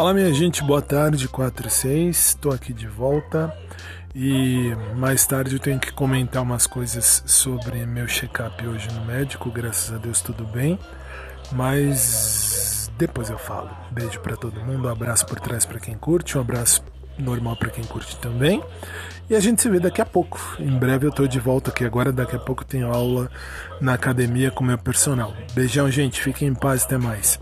Fala minha gente, boa tarde, 4 e 6, estou aqui de volta e mais tarde eu tenho que comentar umas coisas sobre meu check-up hoje no médico, graças a Deus tudo bem, mas depois eu falo. Beijo para todo mundo, um abraço por trás para quem curte, um abraço normal para quem curte também. E a gente se vê daqui a pouco. Em breve eu estou de volta aqui agora, daqui a pouco tenho aula na academia com meu personal. Beijão, gente, fiquem em paz, até mais.